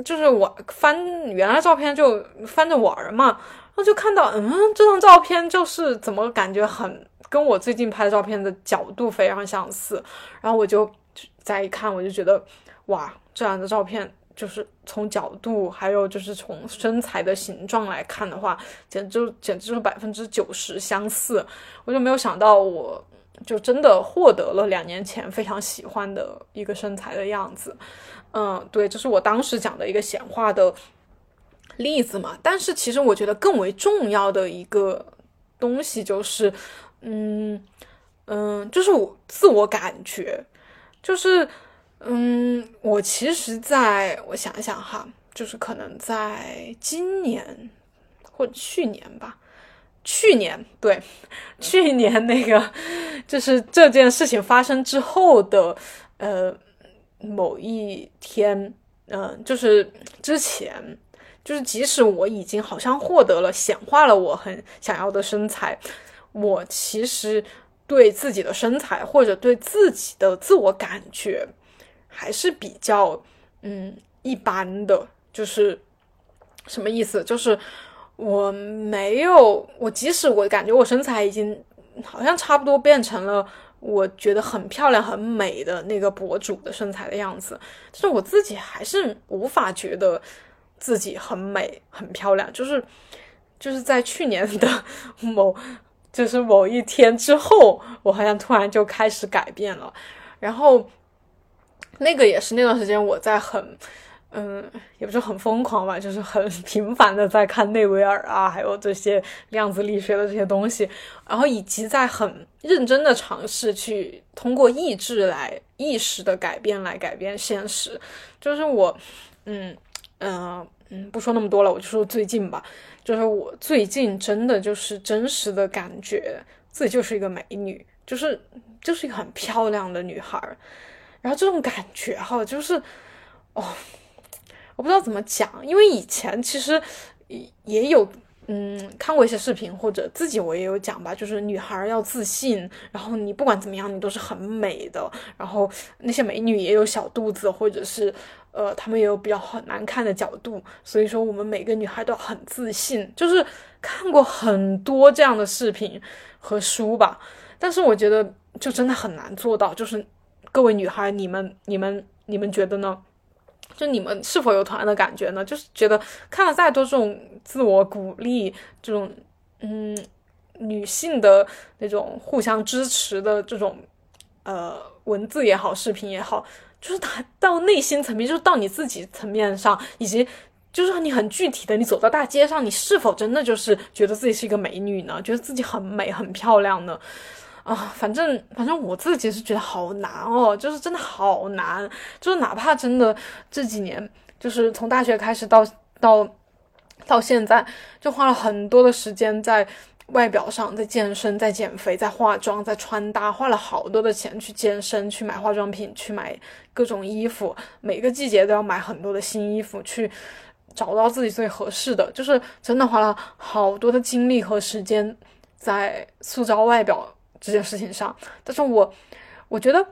就是我翻原来照片就翻着玩嘛，然后就看到，嗯，这张照片就是怎么感觉很跟我最近拍的照片的角度非常相似，然后我就再一看，我就觉得，哇，这样的照片就是从角度还有就是从身材的形状来看的话，简直简直就是百分之九十相似，我就没有想到我。就真的获得了两年前非常喜欢的一个身材的样子，嗯，对，这是我当时讲的一个显化的例子嘛。但是其实我觉得更为重要的一个东西就是，嗯嗯，就是我自我感觉，就是嗯，我其实在我想想哈，就是可能在今年或者去年吧。去年对，去年那个 就是这件事情发生之后的呃某一天，嗯，就是之前，就是即使我已经好像获得了显化了我很想要的身材，我其实对自己的身材或者对自己的自我感觉还是比较嗯一般的，就是什么意思？就是。我没有，我即使我感觉我身材已经好像差不多变成了我觉得很漂亮、很美的那个博主的身材的样子，但是我自己还是无法觉得自己很美、很漂亮。就是就是在去年的某就是某一天之后，我好像突然就开始改变了，然后那个也是那段时间我在很。嗯，也不是很疯狂吧，就是很 频繁的在看内维尔啊，还有这些量子力学的这些东西，然后以及在很认真的尝试去通过意志来意识的改变来改变现实。就是我，嗯嗯嗯，不说那么多了，我就说最近吧，就是我最近真的就是真实的感觉自己就是一个美女，就是就是一个很漂亮的女孩，然后这种感觉哈，就是哦。我不知道怎么讲，因为以前其实也有嗯看过一些视频，或者自己我也有讲吧，就是女孩要自信，然后你不管怎么样，你都是很美的。然后那些美女也有小肚子，或者是呃，她们也有比较很难看的角度。所以说，我们每个女孩都很自信，就是看过很多这样的视频和书吧。但是我觉得就真的很难做到。就是各位女孩，你们、你们、你们觉得呢？就你们是否有同样的感觉呢？就是觉得看了再多这种自我鼓励、这种嗯女性的那种互相支持的这种呃文字也好、视频也好，就是达到内心层面，就是到你自己层面上，以及就是你很具体的，你走到大街上，你是否真的就是觉得自己是一个美女呢？觉得自己很美、很漂亮呢？啊，反正反正我自己是觉得好难哦，就是真的好难，就是哪怕真的这几年，就是从大学开始到到到现在，就花了很多的时间在外表上，在健身，在减肥，在化妆，在穿搭，花了好多的钱去健身，去买化妆品，去买各种衣服，每个季节都要买很多的新衣服，去找到自己最合适的，就是真的花了好多的精力和时间在塑造外表这件事情上。但是我，我觉得，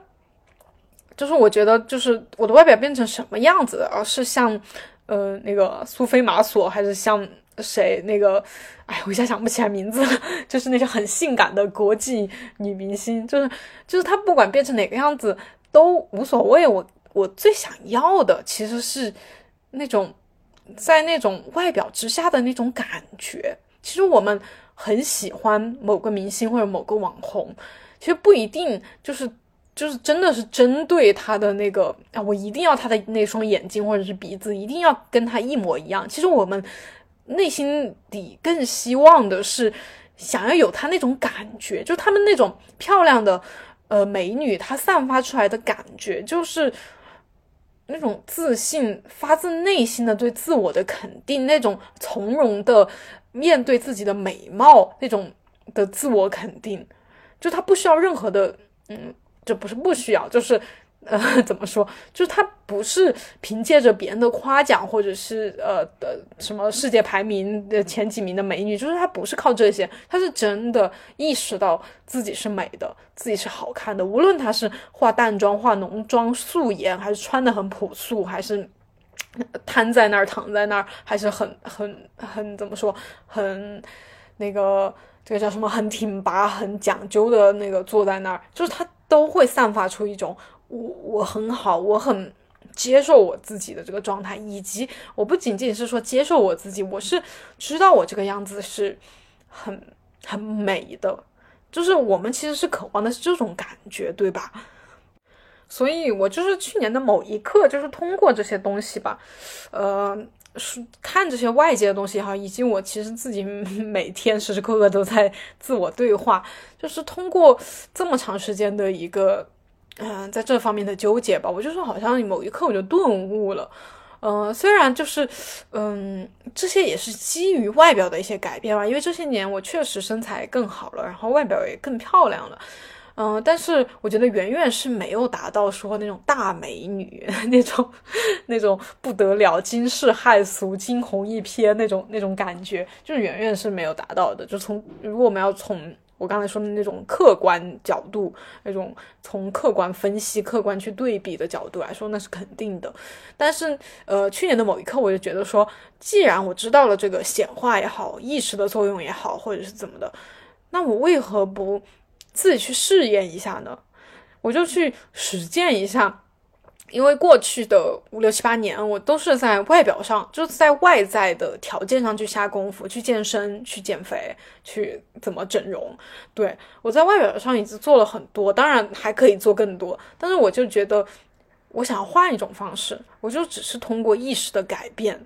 就是我觉得，就是我的外表变成什么样子，而是像，呃，那个苏菲玛索，还是像。谁那个？哎，我一下想不起来名字了。就是那些很性感的国际女明星，就是就是她不管变成哪个样子都无所谓。我我最想要的其实是那种在那种外表之下的那种感觉。其实我们很喜欢某个明星或者某个网红，其实不一定就是就是真的是针对他的那个啊，我一定要他的那双眼睛或者是鼻子一定要跟他一模一样。其实我们。内心底更希望的是，想要有她那种感觉，就她们那种漂亮的，呃，美女，她散发出来的感觉，就是那种自信，发自内心的对自我的肯定，那种从容的面对自己的美貌，那种的自我肯定，就她不需要任何的，嗯，这不是不需要，就是。呃，怎么说？就是她不是凭借着别人的夸奖，或者是呃的什么世界排名的前几名的美女，就是她不是靠这些，她是真的意识到自己是美的，自己是好看的。无论她是化淡妆、化浓妆、素颜，还是穿的很朴素，还是瘫在那儿、躺在那儿，还是很很很怎么说，很那个这个叫什么，很挺拔、很讲究的那个坐在那儿，就是他都会散发出一种。我我很好，我很接受我自己的这个状态，以及我不仅仅是说接受我自己，我是知道我这个样子是很很美的，就是我们其实是渴望的是这种感觉，对吧？所以我就是去年的某一刻，就是通过这些东西吧，呃，是看这些外界的东西哈，以及我其实自己 每天时时刻刻都在自我对话，就是通过这么长时间的一个。嗯，在这方面的纠结吧，我就说好像某一刻我就顿悟了。嗯，虽然就是，嗯，这些也是基于外表的一些改变吧，因为这些年我确实身材更好了，然后外表也更漂亮了。嗯，但是我觉得远远是没有达到说那种大美女那种那种不得了、惊世骇俗、惊鸿一瞥那种那种感觉，就是远远是没有达到的。就从如果我们要从我刚才说的那种客观角度，那种从客观分析、客观去对比的角度来说，那是肯定的。但是，呃，去年的某一刻，我就觉得说，既然我知道了这个显化也好、意识的作用也好，或者是怎么的，那我为何不自己去试验一下呢？我就去实践一下。因为过去的五六七八年，我都是在外表上，就在外在的条件上去下功夫，去健身、去减肥、去怎么整容。对我在外表上已经做了很多，当然还可以做更多。但是我就觉得，我想要换一种方式，我就只是通过意识的改变，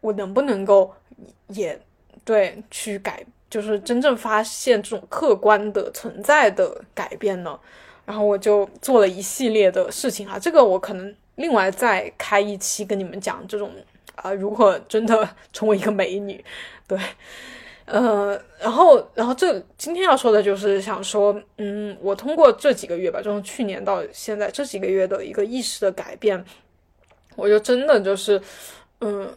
我能不能够也对去改，就是真正发现这种客观的存在的改变呢？然后我就做了一系列的事情哈，这个我可能另外再开一期跟你们讲这种啊，如何真的 成为一个美女，对，呃，然后然后这今天要说的就是想说，嗯，我通过这几个月吧，从去年到现在这几个月的一个意识的改变，我就真的就是，嗯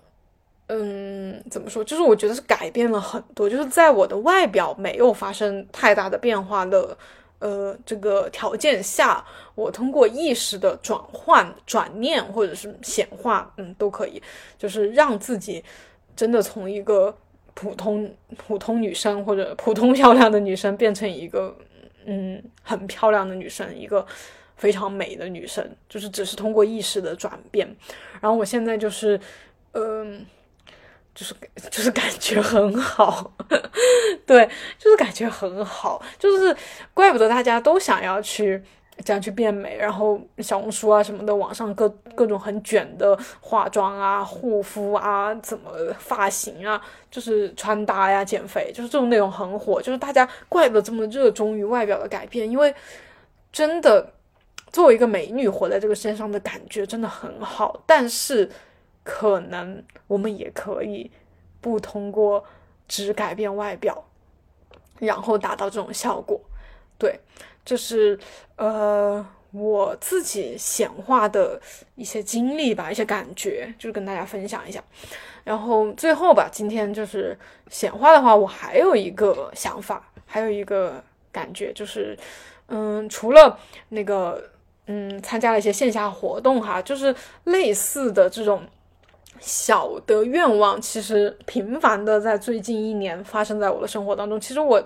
嗯，怎么说，就是我觉得是改变了很多，就是在我的外表没有发生太大的变化的。呃，这个条件下，我通过意识的转换、转念或者是显化，嗯，都可以，就是让自己真的从一个普通普通女生或者普通漂亮的女生变成一个嗯很漂亮的女生，一个非常美的女生，就是只是通过意识的转变。然后我现在就是，嗯。就是 就是感觉很好，对，就是感觉很好，就是怪不得大家都想要去这样去变美，然后小红书啊什么的，网上各各种很卷的化妆啊、护肤啊、怎么发型啊，就是穿搭呀、减肥，就是这种内容很火，就是大家怪不得这么热衷于外表的改变，因为真的作为一个美女活在这个世界上的感觉真的很好，但是。可能我们也可以不通过只改变外表，然后达到这种效果。对，这是呃我自己显化的一些经历吧，一些感觉，就是跟大家分享一下。然后最后吧，今天就是显化的话，我还有一个想法，还有一个感觉，就是嗯，除了那个嗯，参加了一些线下活动哈，就是类似的这种小的愿望，其实频繁的在最近一年发生在我的生活当中。其实我。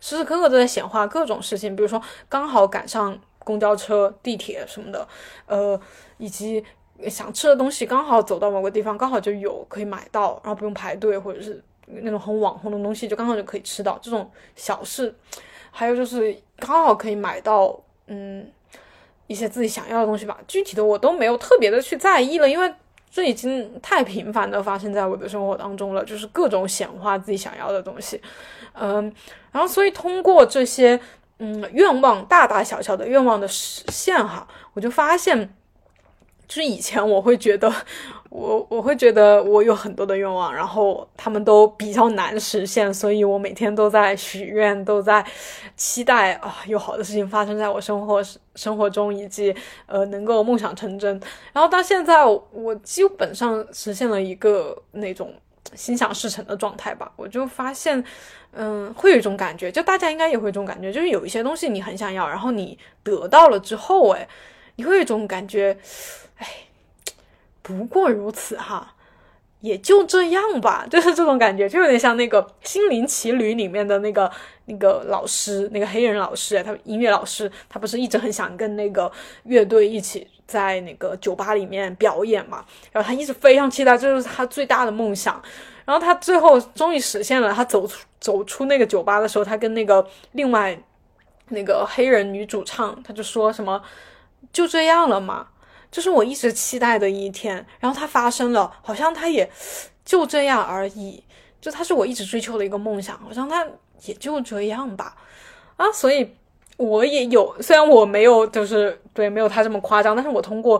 时时刻刻都在显化各种事情，比如说刚好赶上公交车、地铁什么的，呃，以及想吃的东西刚好走到某个地方，刚好就有可以买到，然后不用排队，或者是那种很网红的东西，就刚好就可以吃到这种小事。还有就是刚好可以买到，嗯，一些自己想要的东西吧。具体的我都没有特别的去在意了，因为这已经太频繁的发生在我的生活当中了，就是各种显化自己想要的东西。嗯，然后所以通过这些嗯愿望大大小小的愿望的实现哈，我就发现，就是以前我会觉得我我会觉得我有很多的愿望，然后他们都比较难实现，所以我每天都在许愿，都在期待啊有好的事情发生在我生活生活中，以及呃能够梦想成真。然后到现在，我基本上实现了一个那种。心想事成的状态吧，我就发现，嗯，会有一种感觉，就大家应该也会有一种感觉，就是有一些东西你很想要，然后你得到了之后，哎，你会有一种感觉，哎，不过如此哈，也就这样吧，就是这种感觉，就有点像那个《心灵奇旅》里面的那个那个老师，那个黑人老师，他音乐老师，他不是一直很想跟那个乐队一起。在那个酒吧里面表演嘛，然后他一直非常期待，这就是他最大的梦想。然后他最后终于实现了，他走出走出那个酒吧的时候，他跟那个另外那个黑人女主唱，他就说什么就这样了嘛，就是我一直期待的一天。然后它发生了，好像它也就这样而已，就它是我一直追求的一个梦想，好像它也就这样吧。啊，所以。我也有，虽然我没有，就是对，没有他这么夸张，但是我通过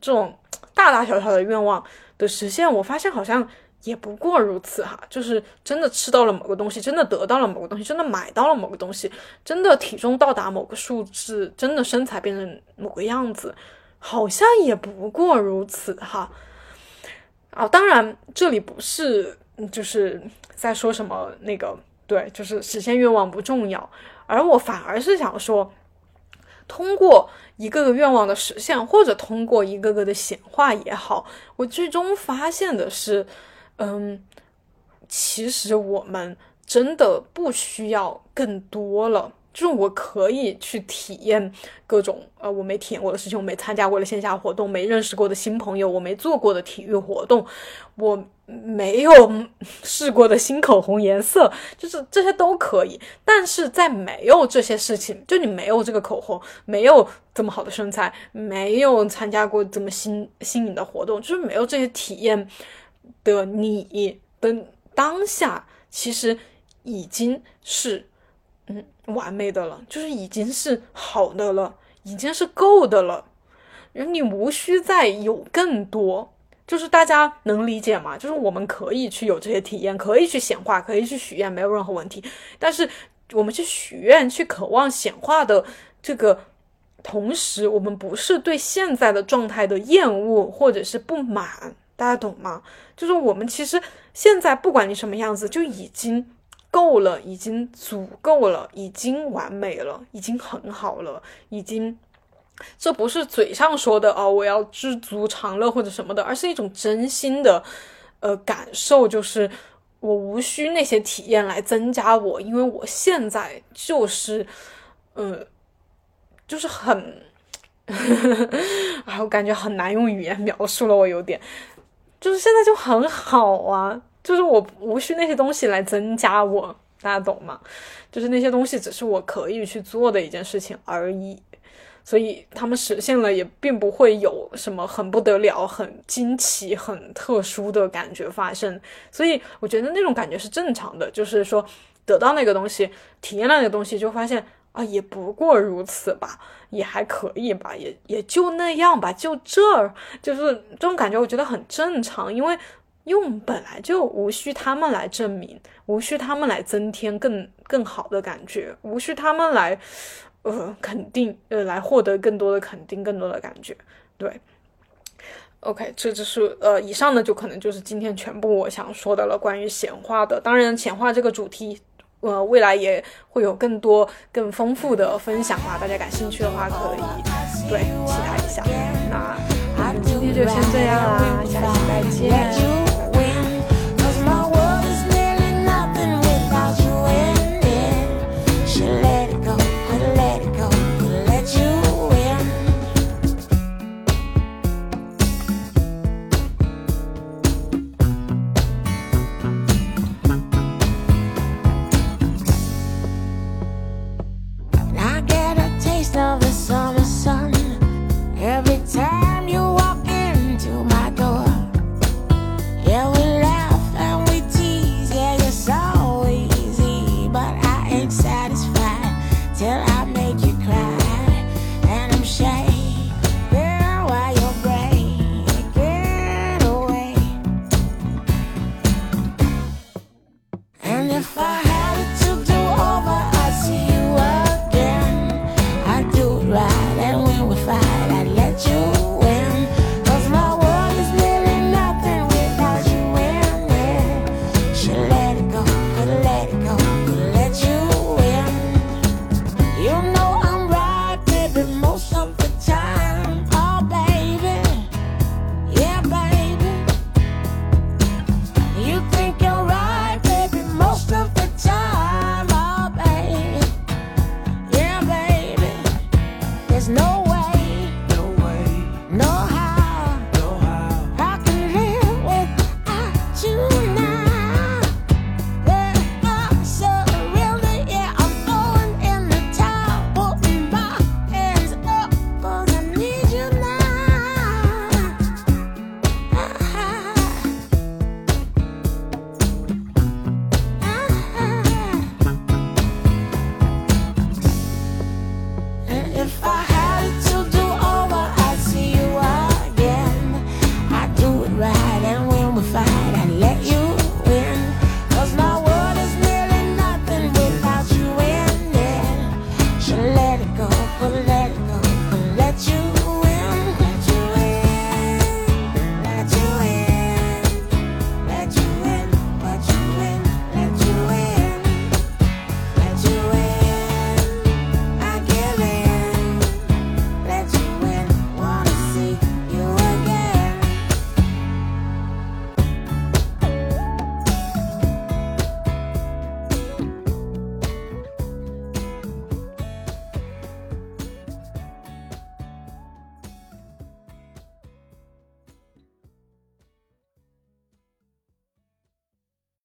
这种大大小小的愿望的实现，我发现好像也不过如此哈，就是真的吃到了某个东西，真的得到了某个东西，真的买到了某个东西，真的体重到达某个数字，真的身材变成某个样子，好像也不过如此哈。啊，当然这里不是就是在说什么那个，对，就是实现愿望不重要。而我反而是想说，通过一个个愿望的实现，或者通过一个个的显化也好，我最终发现的是，嗯，其实我们真的不需要更多了。就是我可以去体验各种呃我没体验过的事情，我没参加过的线下活动，没认识过的新朋友，我没做过的体育活动，我没有 试过的新口红颜色，就是这些都可以。但是在没有这些事情，就你没有这个口红，没有这么好的身材，没有参加过这么新新颖的活动，就是没有这些体验的你的当下，其实已经是。完美的了，就是已经是好的了，已经是够的了，你无需再有更多，就是大家能理解吗？就是我们可以去有这些体验，可以去显化，可以去许愿，没有任何问题。但是我们去许愿、去渴望显化的这个同时，我们不是对现在的状态的厌恶或者是不满，大家懂吗？就是我们其实现在不管你什么样子，就已经。够了，已经足够了，已经完美了，已经很好了，已经，这不是嘴上说的哦，我要知足常乐或者什么的，而是一种真心的，呃，感受，就是我无需那些体验来增加我，因为我现在就是，嗯，就是很，啊，我感觉很难用语言描述了，我有点，就是现在就很好啊。就是我无需那些东西来增加我，大家懂吗？就是那些东西只是我可以去做的一件事情而已，所以他们实现了也并不会有什么很不得了、很惊奇、很特殊的感觉发生。所以我觉得那种感觉是正常的，就是说得到那个东西、体验那个东西，就发现啊，也不过如此吧，也还可以吧，也也就那样吧，就这儿，就是这种感觉，我觉得很正常，因为。用本来就无需他们来证明，无需他们来增添更更好的感觉，无需他们来呃肯定呃来获得更多的肯定，更多的感觉。对，OK，这就是呃以上呢就可能就是今天全部我想说的了，关于显化的。当然，显化这个主题，呃未来也会有更多更丰富的分享啊，大家感兴趣的话可以对期待一下。那我们今天就先这样啦，下期再见。